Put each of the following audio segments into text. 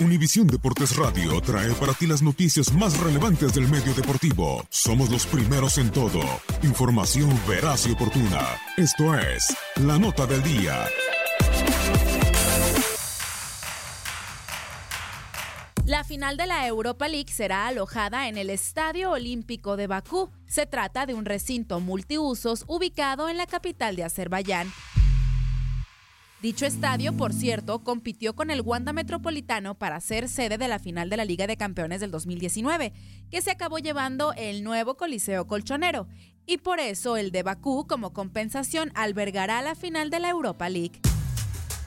Univisión Deportes Radio trae para ti las noticias más relevantes del medio deportivo. Somos los primeros en todo. Información veraz y oportuna. Esto es La Nota del Día. La final de la Europa League será alojada en el Estadio Olímpico de Bakú. Se trata de un recinto multiusos ubicado en la capital de Azerbaiyán. Dicho estadio, por cierto, compitió con el Wanda Metropolitano para ser sede de la final de la Liga de Campeones del 2019, que se acabó llevando el nuevo Coliseo Colchonero, y por eso el de Bakú, como compensación, albergará la final de la Europa League.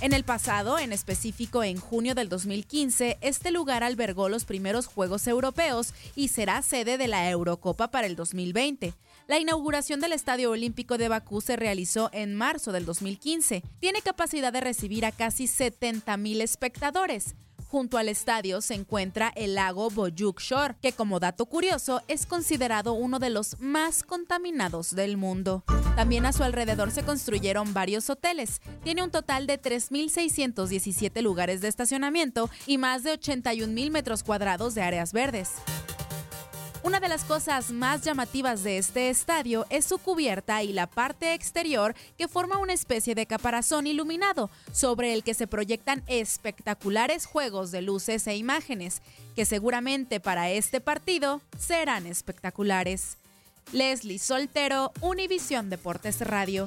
En el pasado, en específico en junio del 2015, este lugar albergó los primeros Juegos Europeos y será sede de la Eurocopa para el 2020. La inauguración del Estadio Olímpico de Bakú se realizó en marzo del 2015. Tiene capacidad de recibir a casi 70.000 espectadores. Junto al estadio se encuentra el lago Boyuk Shore, que como dato curioso es considerado uno de los más contaminados del mundo. También a su alrededor se construyeron varios hoteles. Tiene un total de 3.617 lugares de estacionamiento y más de 81.000 metros cuadrados de áreas verdes. Una de las cosas más llamativas de este estadio es su cubierta y la parte exterior que forma una especie de caparazón iluminado sobre el que se proyectan espectaculares juegos de luces e imágenes, que seguramente para este partido serán espectaculares. Leslie Soltero, Univisión Deportes Radio.